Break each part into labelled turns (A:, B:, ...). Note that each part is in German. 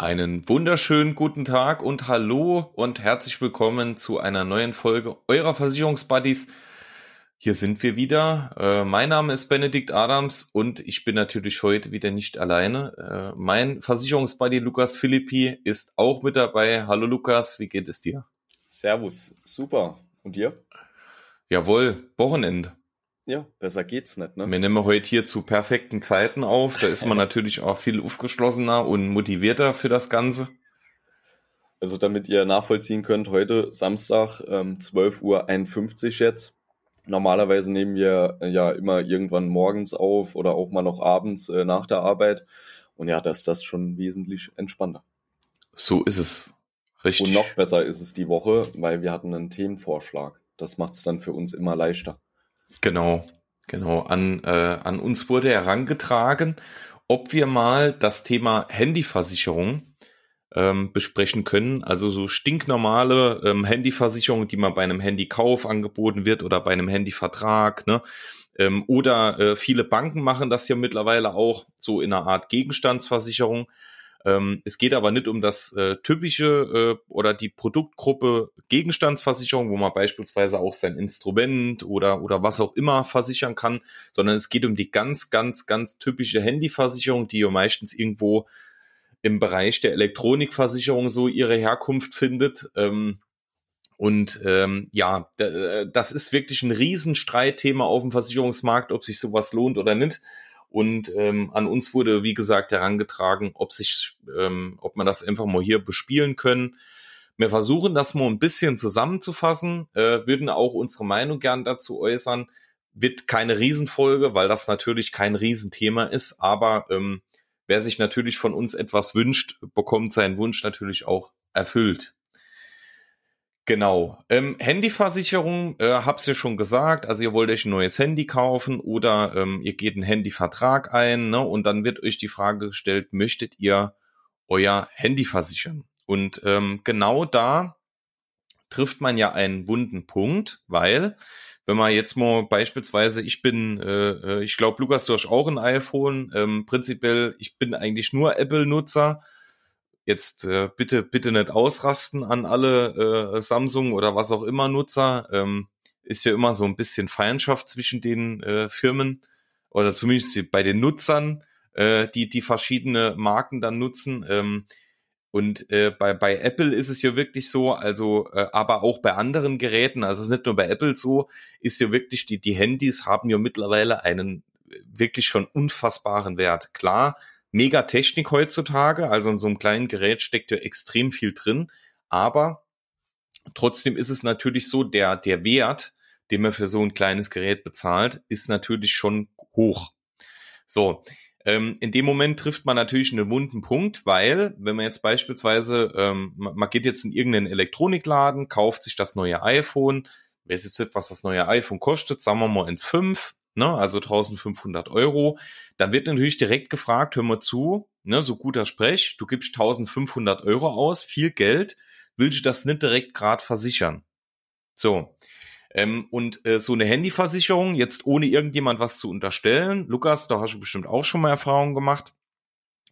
A: Einen wunderschönen guten Tag und hallo und herzlich willkommen zu einer neuen Folge eurer Versicherungsbuddies. Hier sind wir wieder. Äh, mein Name ist Benedikt Adams und ich bin natürlich heute wieder nicht alleine. Äh, mein Versicherungsbuddy Lukas Philippi ist auch mit dabei. Hallo Lukas, wie geht es dir?
B: Servus, super. Und dir?
A: Jawohl, Wochenende.
B: Ja, besser geht's nicht, ne?
A: Wir nehmen heute hier zu perfekten Zeiten auf. Da ist man natürlich auch viel aufgeschlossener und motivierter für das Ganze.
B: Also damit ihr nachvollziehen könnt, heute Samstag, ähm, 12.51 Uhr jetzt. Normalerweise nehmen wir äh, ja immer irgendwann morgens auf oder auch mal noch abends äh, nach der Arbeit. Und ja, das ist das schon wesentlich entspannter.
A: So ist es. Richtig.
B: Und noch besser ist es die Woche, weil wir hatten einen Themenvorschlag. Das macht es dann für uns immer leichter.
A: Genau, genau. An, äh, an uns wurde herangetragen, ob wir mal das Thema Handyversicherung ähm, besprechen können. Also so stinknormale ähm, Handyversicherung, die man bei einem Handykauf angeboten wird oder bei einem Handyvertrag, ne? Ähm, oder äh, viele Banken machen das ja mittlerweile auch so in einer Art Gegenstandsversicherung. Ähm, es geht aber nicht um das äh, typische äh, oder die Produktgruppe Gegenstandsversicherung, wo man beispielsweise auch sein Instrument oder, oder was auch immer versichern kann, sondern es geht um die ganz, ganz, ganz typische Handyversicherung, die ja meistens irgendwo im Bereich der Elektronikversicherung so ihre Herkunft findet. Ähm, und ähm, ja, das ist wirklich ein Riesenstreitthema auf dem Versicherungsmarkt, ob sich sowas lohnt oder nicht. Und ähm, an uns wurde, wie gesagt, herangetragen, ob sich, ähm, ob man das einfach mal hier bespielen können. Wir versuchen das mal ein bisschen zusammenzufassen, äh, würden auch unsere Meinung gern dazu äußern. Wird keine Riesenfolge, weil das natürlich kein Riesenthema ist, aber ähm, wer sich natürlich von uns etwas wünscht, bekommt seinen Wunsch natürlich auch erfüllt. Genau. Ähm, Handyversicherung, äh, hab's ja schon gesagt. Also ihr wollt euch ein neues Handy kaufen oder ähm, ihr geht einen Handyvertrag ein, ne? Und dann wird euch die Frage gestellt, möchtet ihr euer Handy versichern? Und ähm, genau da trifft man ja einen wunden Punkt, weil wenn man jetzt mal beispielsweise, ich bin, äh, äh ich glaube, Lukas, du hast auch ein iPhone. Ähm, prinzipiell, ich bin eigentlich nur Apple-Nutzer Jetzt äh, bitte, bitte nicht ausrasten an alle äh, Samsung oder was auch immer Nutzer. Ähm, ist ja immer so ein bisschen Feindschaft zwischen den äh, Firmen oder zumindest bei den Nutzern, äh, die die verschiedene Marken dann nutzen. Ähm, und äh, bei, bei Apple ist es ja wirklich so, also äh, aber auch bei anderen Geräten, also es ist nicht nur bei Apple so, ist ja wirklich, die, die Handys haben ja mittlerweile einen wirklich schon unfassbaren Wert. Klar, mega Technik heutzutage. Also in so einem kleinen Gerät steckt ja extrem viel drin. Aber trotzdem ist es natürlich so, der, der Wert, den man für so ein kleines Gerät bezahlt, ist natürlich schon hoch. So, ähm, in dem Moment trifft man natürlich einen wunden Punkt, weil, wenn man jetzt beispielsweise, ähm, man geht jetzt in irgendeinen Elektronikladen, kauft sich das neue iPhone, weiß jetzt nicht, was das neue iPhone kostet, sagen wir mal ins 5, ne, also 1500 Euro, dann wird natürlich direkt gefragt, hör mal zu, ne, so guter Sprech, du gibst 1500 Euro aus, viel Geld, willst du das nicht direkt gerade versichern? So. Ähm, und äh, so eine Handyversicherung, jetzt ohne irgendjemand was zu unterstellen, Lukas, da hast du bestimmt auch schon mal Erfahrungen gemacht,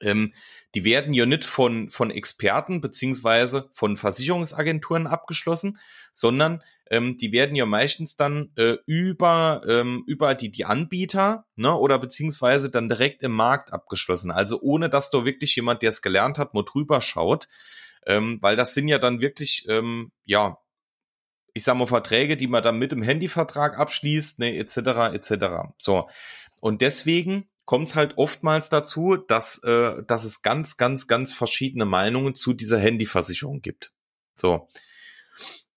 A: ähm, die werden ja nicht von, von Experten beziehungsweise von Versicherungsagenturen abgeschlossen, sondern ähm, die werden ja meistens dann äh, über, ähm, über die, die Anbieter ne, oder beziehungsweise dann direkt im Markt abgeschlossen. Also ohne dass da wirklich jemand, der es gelernt hat, mal drüber schaut. Ähm, weil das sind ja dann wirklich, ähm, ja, ich sag mal, Verträge, die man dann mit dem Handyvertrag abschließt, ne, etc., etc. So. Und deswegen kommt es halt oftmals dazu, dass, äh, dass es ganz, ganz, ganz verschiedene Meinungen zu dieser Handyversicherung gibt. So.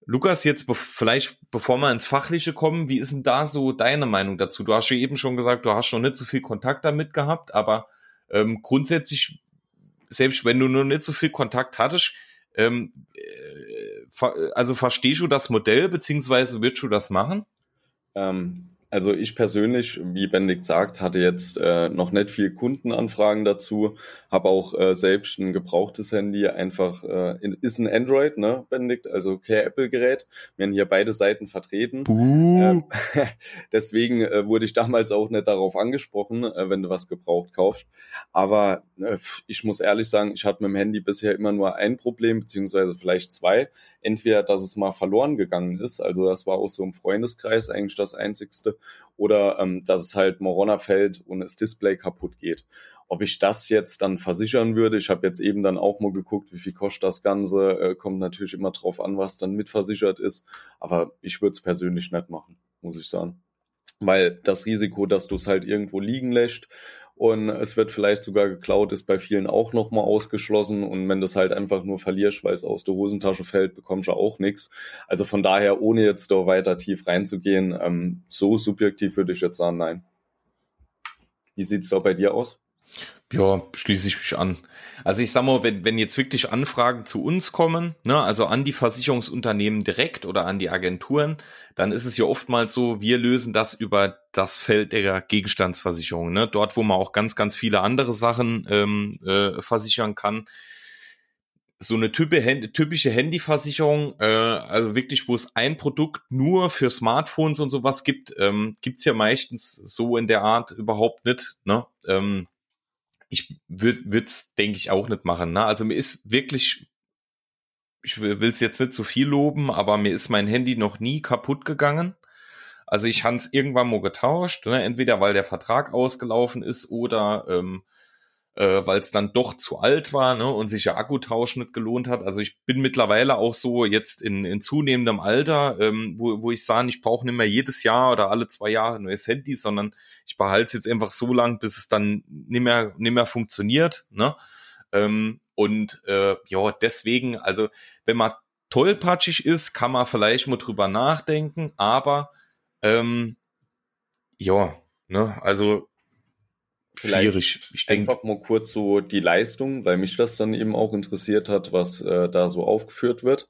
A: Lukas, jetzt be vielleicht bevor wir ins Fachliche kommen, wie ist denn da so deine Meinung dazu? Du hast ja eben schon gesagt, du hast schon nicht so viel Kontakt damit gehabt, aber ähm, grundsätzlich, selbst wenn du nur nicht so viel Kontakt hattest, ähm, äh, also verstehst du das Modell, beziehungsweise wirst du das machen?
B: Ähm, Also ich persönlich, wie Benedikt sagt, hatte jetzt äh, noch nicht viel Kundenanfragen dazu, habe auch äh, selbst ein gebrauchtes Handy, einfach äh, ist ein Android, ne, Benedikt, also kein Apple-Gerät. Wir haben hier beide Seiten vertreten. Ähm, deswegen äh, wurde ich damals auch nicht darauf angesprochen, äh, wenn du was gebraucht kaufst. Aber äh, ich muss ehrlich sagen, ich hatte mit dem Handy bisher immer nur ein Problem, beziehungsweise vielleicht zwei. Entweder, dass es mal verloren gegangen ist, also das war auch so im Freundeskreis eigentlich das Einzigste, oder ähm, dass es halt Morona fällt und das Display kaputt geht. Ob ich das jetzt dann versichern würde, ich habe jetzt eben dann auch mal geguckt, wie viel kostet das Ganze, äh, kommt natürlich immer drauf an, was dann mitversichert ist, aber ich würde es persönlich nicht machen, muss ich sagen. Weil das Risiko, dass du es halt irgendwo liegen lässt und es wird vielleicht sogar geklaut, ist bei vielen auch nochmal ausgeschlossen. Und wenn du es halt einfach nur verlierst, weil es aus der Hosentasche fällt, bekommst du auch nichts. Also von daher, ohne jetzt da weiter tief reinzugehen, ähm, so subjektiv würde ich jetzt sagen, nein. Wie sieht's da bei dir aus?
A: Ja, schließe ich mich an. Also ich sag mal, wenn, wenn jetzt wirklich Anfragen zu uns kommen, ne, also an die Versicherungsunternehmen direkt oder an die Agenturen, dann ist es ja oftmals so, wir lösen das über das Feld der Gegenstandsversicherung, ne, dort, wo man auch ganz, ganz viele andere Sachen ähm, äh, versichern kann. So eine typische Handyversicherung, äh, also wirklich, wo es ein Produkt nur für Smartphones und sowas gibt, ähm, gibt's ja meistens so in der Art überhaupt nicht. Ne? Ähm, ich würde es, denke ich, auch nicht machen. Ne? Also mir ist wirklich, ich will es jetzt nicht zu so viel loben, aber mir ist mein Handy noch nie kaputt gegangen. Also ich habe es irgendwann mal getauscht, ne? entweder weil der Vertrag ausgelaufen ist oder ähm, äh, weil es dann doch zu alt war ne, und sich der Akkutausch nicht gelohnt hat. Also ich bin mittlerweile auch so jetzt in, in zunehmendem Alter, ähm, wo, wo ich sage, ich brauche nicht mehr jedes Jahr oder alle zwei Jahre ein neues Handy, sondern ich behalte es jetzt einfach so lang, bis es dann nicht mehr, nicht mehr funktioniert. Ne? Ähm, und äh, ja, deswegen, also wenn man tollpatschig ist, kann man vielleicht mal drüber nachdenken, aber ähm, ja, ne, also
B: Vielleicht schwierig. Ich denke einfach mal kurz so die Leistung, weil mich das dann eben auch interessiert hat, was äh, da so aufgeführt wird.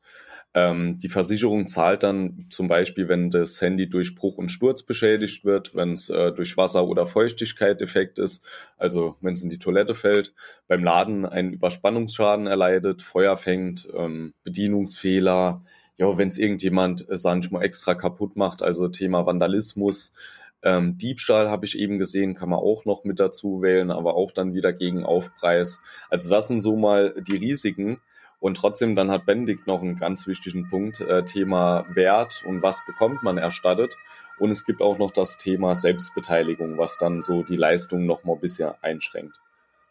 B: Ähm, die Versicherung zahlt dann zum Beispiel, wenn das Handy durch Bruch und Sturz beschädigt wird, wenn es äh, durch Wasser- oder Feuchtigkeit defekt ist, also wenn es in die Toilette fällt, beim Laden einen Überspannungsschaden erleidet, Feuer fängt, ähm, Bedienungsfehler, ja, wenn es irgendjemand, äh, sag ich mal, extra kaputt macht, also Thema Vandalismus, ähm, Diebstahl habe ich eben gesehen, kann man auch noch mit dazu wählen, aber auch dann wieder gegen Aufpreis. Also das sind so mal die Risiken. Und trotzdem, dann hat Benedikt noch einen ganz wichtigen Punkt, äh, Thema Wert und was bekommt man erstattet. Und es gibt auch noch das Thema Selbstbeteiligung, was dann so die Leistung noch mal ein bisschen einschränkt.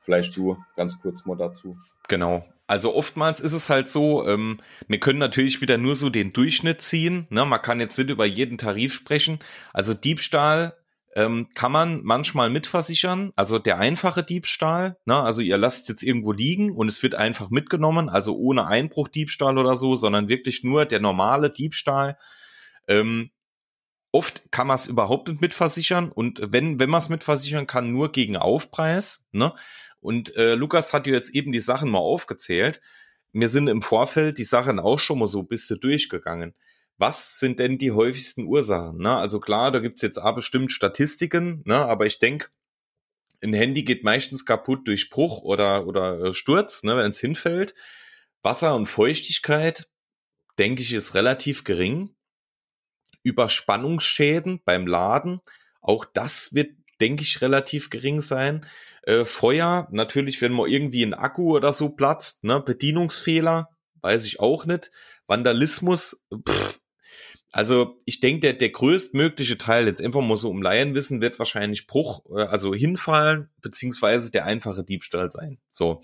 B: Vielleicht du ganz kurz mal dazu.
A: Genau. Also oftmals ist es halt so, ähm, wir können natürlich wieder nur so den Durchschnitt ziehen. Ne? Man kann jetzt nicht über jeden Tarif sprechen. Also Diebstahl ähm, kann man manchmal mitversichern. Also der einfache Diebstahl. Ne? Also ihr lasst es jetzt irgendwo liegen und es wird einfach mitgenommen. Also ohne Einbruchdiebstahl oder so, sondern wirklich nur der normale Diebstahl. Ähm, oft kann man es überhaupt nicht mitversichern und wenn, wenn man es mitversichern kann, nur gegen Aufpreis. Ne? Und äh, Lukas hat ja jetzt eben die Sachen mal aufgezählt. Wir sind im Vorfeld die Sachen auch schon mal so ein bisschen durchgegangen. Was sind denn die häufigsten Ursachen? Ne? Also klar, da gibt's jetzt auch bestimmt Statistiken, ne? aber ich denke, ein Handy geht meistens kaputt durch Bruch oder, oder äh, Sturz, ne, wenn es hinfällt. Wasser und Feuchtigkeit, denke ich, ist relativ gering. Überspannungsschäden beim Laden, auch das wird, denke ich, relativ gering sein. Äh, Feuer, natürlich, wenn mal irgendwie ein Akku oder so platzt, ne, Bedienungsfehler, weiß ich auch nicht. Vandalismus, pff, also ich denke, der, der größtmögliche Teil, jetzt einfach mal so um Laienwissen, wird wahrscheinlich Bruch, äh, also hinfallen, beziehungsweise der einfache Diebstahl sein. So.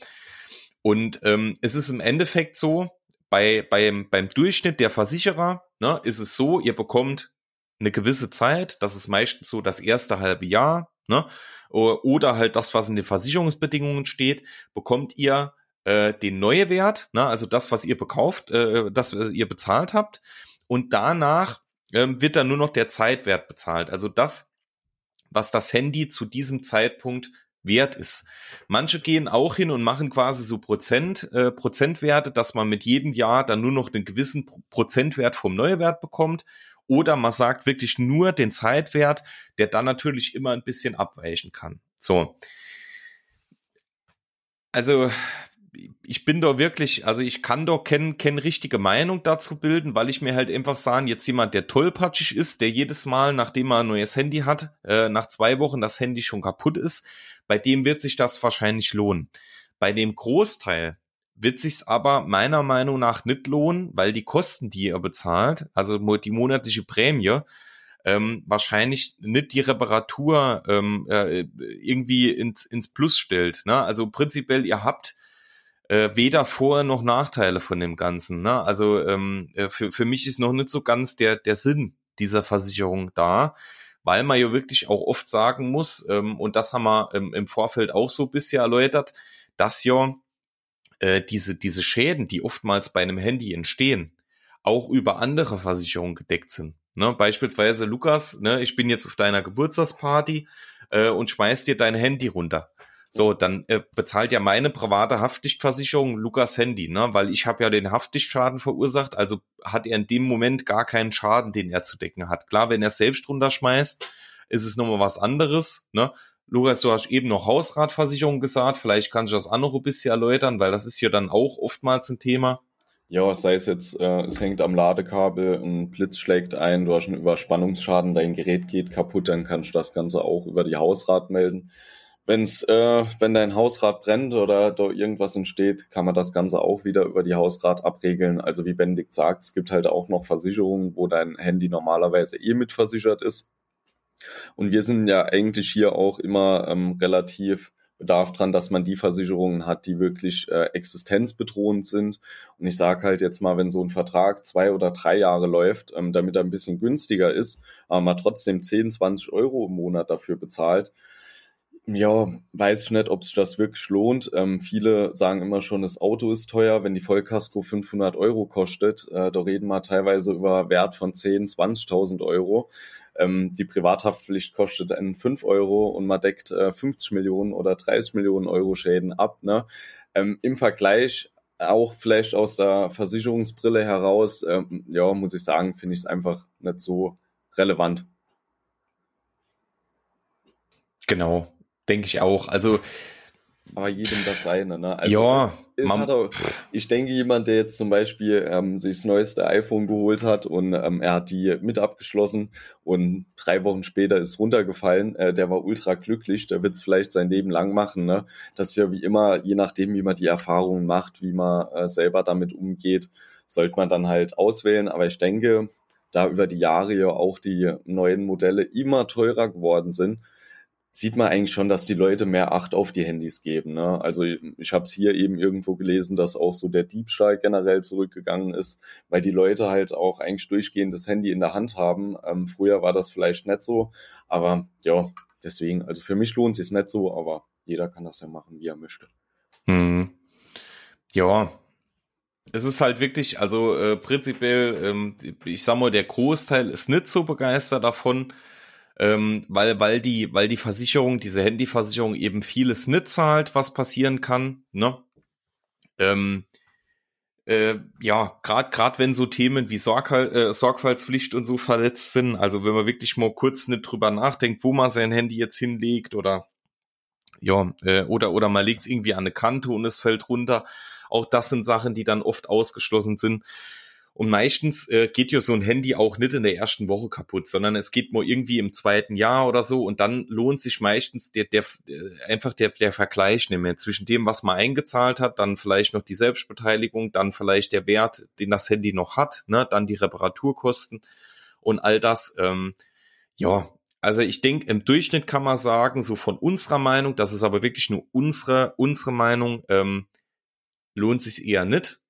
A: Und ähm, es ist im Endeffekt so, bei, beim, beim Durchschnitt der Versicherer ne, ist es so, ihr bekommt eine gewisse Zeit, das ist meistens so das erste halbe Jahr, ne, oder halt das, was in den Versicherungsbedingungen steht, bekommt ihr äh, den neue Wert, ne, also das, was ihr bekauft, äh, das, was ihr bezahlt habt, und danach ähm, wird dann nur noch der Zeitwert bezahlt, also das, was das Handy zu diesem Zeitpunkt wert ist. Manche gehen auch hin und machen quasi so Prozent, äh, Prozentwerte, dass man mit jedem Jahr dann nur noch einen gewissen Prozentwert vom Neuwert bekommt oder man sagt wirklich nur den Zeitwert, der dann natürlich immer ein bisschen abweichen kann. So. Also ich bin da wirklich, also ich kann doch keine, keine richtige Meinung dazu bilden, weil ich mir halt einfach sagen, jetzt jemand, der tollpatschig ist, der jedes Mal, nachdem er ein neues Handy hat, äh, nach zwei Wochen das Handy schon kaputt ist, bei dem wird sich das wahrscheinlich lohnen. Bei dem Großteil wird sich's aber meiner Meinung nach nicht lohnen, weil die Kosten, die er bezahlt, also die monatliche Prämie, ähm, wahrscheinlich nicht die Reparatur ähm, äh, irgendwie ins, ins Plus stellt. Ne? Also prinzipiell, ihr habt äh, weder Vor- noch Nachteile von dem Ganzen. Ne? Also ähm, äh, für, für mich ist noch nicht so ganz der, der Sinn dieser Versicherung da, weil man ja wirklich auch oft sagen muss, ähm, und das haben wir ähm, im Vorfeld auch so bisher erläutert, dass ja äh, diese, diese Schäden, die oftmals bei einem Handy entstehen, auch über andere Versicherungen gedeckt sind. Ne? Beispielsweise, Lukas, ne, ich bin jetzt auf deiner Geburtstagsparty äh, und schmeiß dir dein Handy runter. So, dann äh, bezahlt ja meine private Haftpflichtversicherung Lukas Handy, ne? Weil ich habe ja den Haftpflichtschaden verursacht, also hat er in dem Moment gar keinen Schaden, den er zu decken hat. Klar, wenn er selbst runterschmeißt, ist es nochmal was anderes, ne? Lukas, du hast eben noch Hausratversicherung gesagt, vielleicht kannst du das auch noch ein bisschen erläutern, weil das ist ja dann auch oftmals ein Thema.
B: Ja, sei es jetzt, äh, es hängt am Ladekabel, ein Blitz schlägt ein, du hast einen Überspannungsschaden, dein Gerät geht kaputt, dann kannst du das Ganze auch über die Hausrat melden wenn's, äh, wenn dein Hausrat brennt oder da irgendwas entsteht, kann man das Ganze auch wieder über die Hausrat abregeln. Also wie Benedikt sagt, es gibt halt auch noch Versicherungen, wo dein Handy normalerweise eh mitversichert ist. Und wir sind ja eigentlich hier auch immer ähm, relativ bedarf dran, dass man die Versicherungen hat, die wirklich äh, existenzbedrohend sind. Und ich sage halt jetzt mal, wenn so ein Vertrag zwei oder drei Jahre läuft, ähm, damit er ein bisschen günstiger ist, aber man trotzdem 10, 20 Euro im Monat dafür bezahlt, ja, weiß ich nicht, ob sich das wirklich lohnt. Ähm, viele sagen immer schon, das Auto ist teuer, wenn die Vollkasko 500 Euro kostet. Äh, da reden wir teilweise über Wert von 10, 20.000 Euro. Ähm, die Privathaftpflicht kostet einen 5 Euro und man deckt äh, 50 Millionen oder 30 Millionen Euro Schäden ab. Ne? Ähm, Im Vergleich auch vielleicht aus der Versicherungsbrille heraus, ähm, ja, muss ich sagen, finde ich es einfach nicht so relevant.
A: Genau, Denke ich auch. Also.
B: Aber jedem das seine, ne? Also,
A: ja,
B: auch, ich denke, jemand, der jetzt zum Beispiel ähm, sich das neueste iPhone geholt hat und ähm, er hat die mit abgeschlossen und drei Wochen später ist runtergefallen, äh, der war ultra glücklich, der wird es vielleicht sein Leben lang machen. Ne? Das ist ja wie immer, je nachdem, wie man die Erfahrungen macht, wie man äh, selber damit umgeht, sollte man dann halt auswählen. Aber ich denke, da über die Jahre ja auch die neuen Modelle immer teurer geworden sind, sieht man eigentlich schon, dass die Leute mehr Acht auf die Handys geben. Ne? Also ich habe es hier eben irgendwo gelesen, dass auch so der Diebstahl generell zurückgegangen ist, weil die Leute halt auch eigentlich durchgehend das Handy in der Hand haben. Ähm, früher war das vielleicht nicht so, aber ja, deswegen, also für mich lohnt es nicht so, aber jeder kann das ja machen, wie er möchte.
A: Hm. Ja, es ist halt wirklich, also äh, prinzipiell, ähm, ich sag mal, der Großteil ist nicht so begeistert davon ähm, weil, weil die, weil die Versicherung, diese Handyversicherung eben vieles nicht zahlt, was passieren kann, ne? Ähm, äh, ja, gerade gerade wenn so Themen wie Sorg äh, Sorgfaltspflicht und so verletzt sind, also wenn man wirklich mal kurz nicht drüber nachdenkt, wo man sein Handy jetzt hinlegt oder ja, äh, oder oder man legt es irgendwie an eine Kante und es fällt runter. Auch das sind Sachen, die dann oft ausgeschlossen sind. Und meistens äh, geht ja so ein Handy auch nicht in der ersten Woche kaputt, sondern es geht mal irgendwie im zweiten Jahr oder so und dann lohnt sich meistens der, der äh, einfach der, der Vergleich nicht mehr zwischen dem, was man eingezahlt hat, dann vielleicht noch die Selbstbeteiligung, dann vielleicht der Wert, den das Handy noch hat, ne, dann die Reparaturkosten und all das. Ähm, ja, also ich denke, im Durchschnitt kann man sagen, so von unserer Meinung, das ist aber wirklich nur unsere, unsere Meinung, ähm, lohnt sich eher nicht.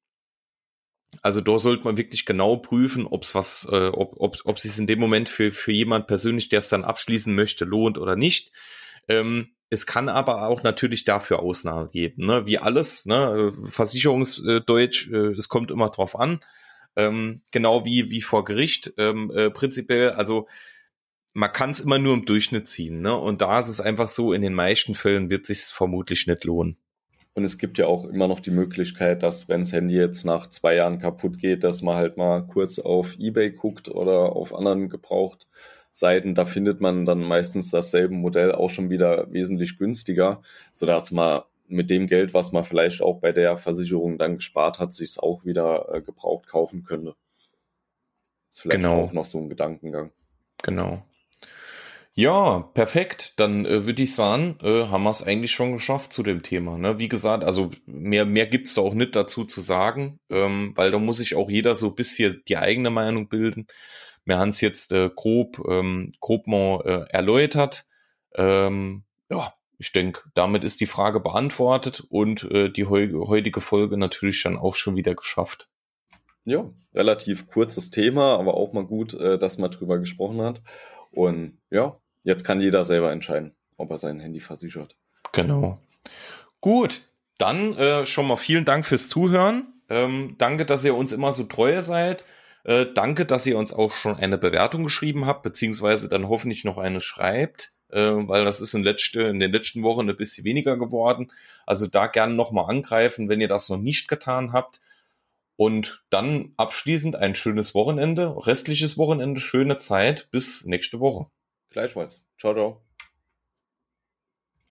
A: Also da sollte man wirklich genau prüfen, ob's was, äh, ob ob ob es in dem Moment für für jemand persönlich, der es dann abschließen möchte, lohnt oder nicht. Ähm, es kann aber auch natürlich dafür Ausnahmen geben, ne? wie alles, ne? Versicherungsdeutsch, äh, es kommt immer drauf an, ähm, genau wie wie vor Gericht ähm, äh, prinzipiell. Also man kann es immer nur im Durchschnitt ziehen, ne? Und da ist es einfach so, in den meisten Fällen wird sich vermutlich nicht lohnen.
B: Und es gibt ja auch immer noch die Möglichkeit, dass wenn das Handy jetzt nach zwei Jahren kaputt geht, dass man halt mal kurz auf eBay guckt oder auf anderen Gebrauchtseiten. Da findet man dann meistens dasselbe Modell auch schon wieder wesentlich günstiger, sodass man mit dem Geld, was man vielleicht auch bei der Versicherung dann gespart hat, sich es auch wieder äh, gebraucht kaufen könnte. Das ist vielleicht genau. auch noch so ein Gedankengang.
A: Genau. Ja, perfekt. Dann äh, würde ich sagen, äh, haben wir es eigentlich schon geschafft zu dem Thema. Ne? Wie gesagt, also mehr, mehr gibt's da auch nicht dazu zu sagen, ähm, weil da muss sich auch jeder so ein bisschen die eigene Meinung bilden. Wir haben es jetzt äh, grob, ähm, grob mal äh, erläutert. Ähm, ja, ich denke, damit ist die Frage beantwortet und äh, die heu heutige Folge natürlich dann auch schon wieder geschafft.
B: Ja, relativ kurzes Thema, aber auch mal gut, äh, dass man drüber gesprochen hat. Und ja, Jetzt kann jeder selber entscheiden, ob er sein Handy versichert.
A: Genau. Gut, dann äh, schon mal vielen Dank fürs Zuhören. Ähm, danke, dass ihr uns immer so treu seid. Äh, danke, dass ihr uns auch schon eine Bewertung geschrieben habt, beziehungsweise dann hoffentlich noch eine schreibt, äh, weil das ist in, letzte, in den letzten Wochen ein bisschen weniger geworden. Also da gerne nochmal angreifen, wenn ihr das noch nicht getan habt. Und dann abschließend ein schönes Wochenende, restliches Wochenende, schöne Zeit. Bis nächste Woche.
B: Gleichfalls. Ciao, ciao.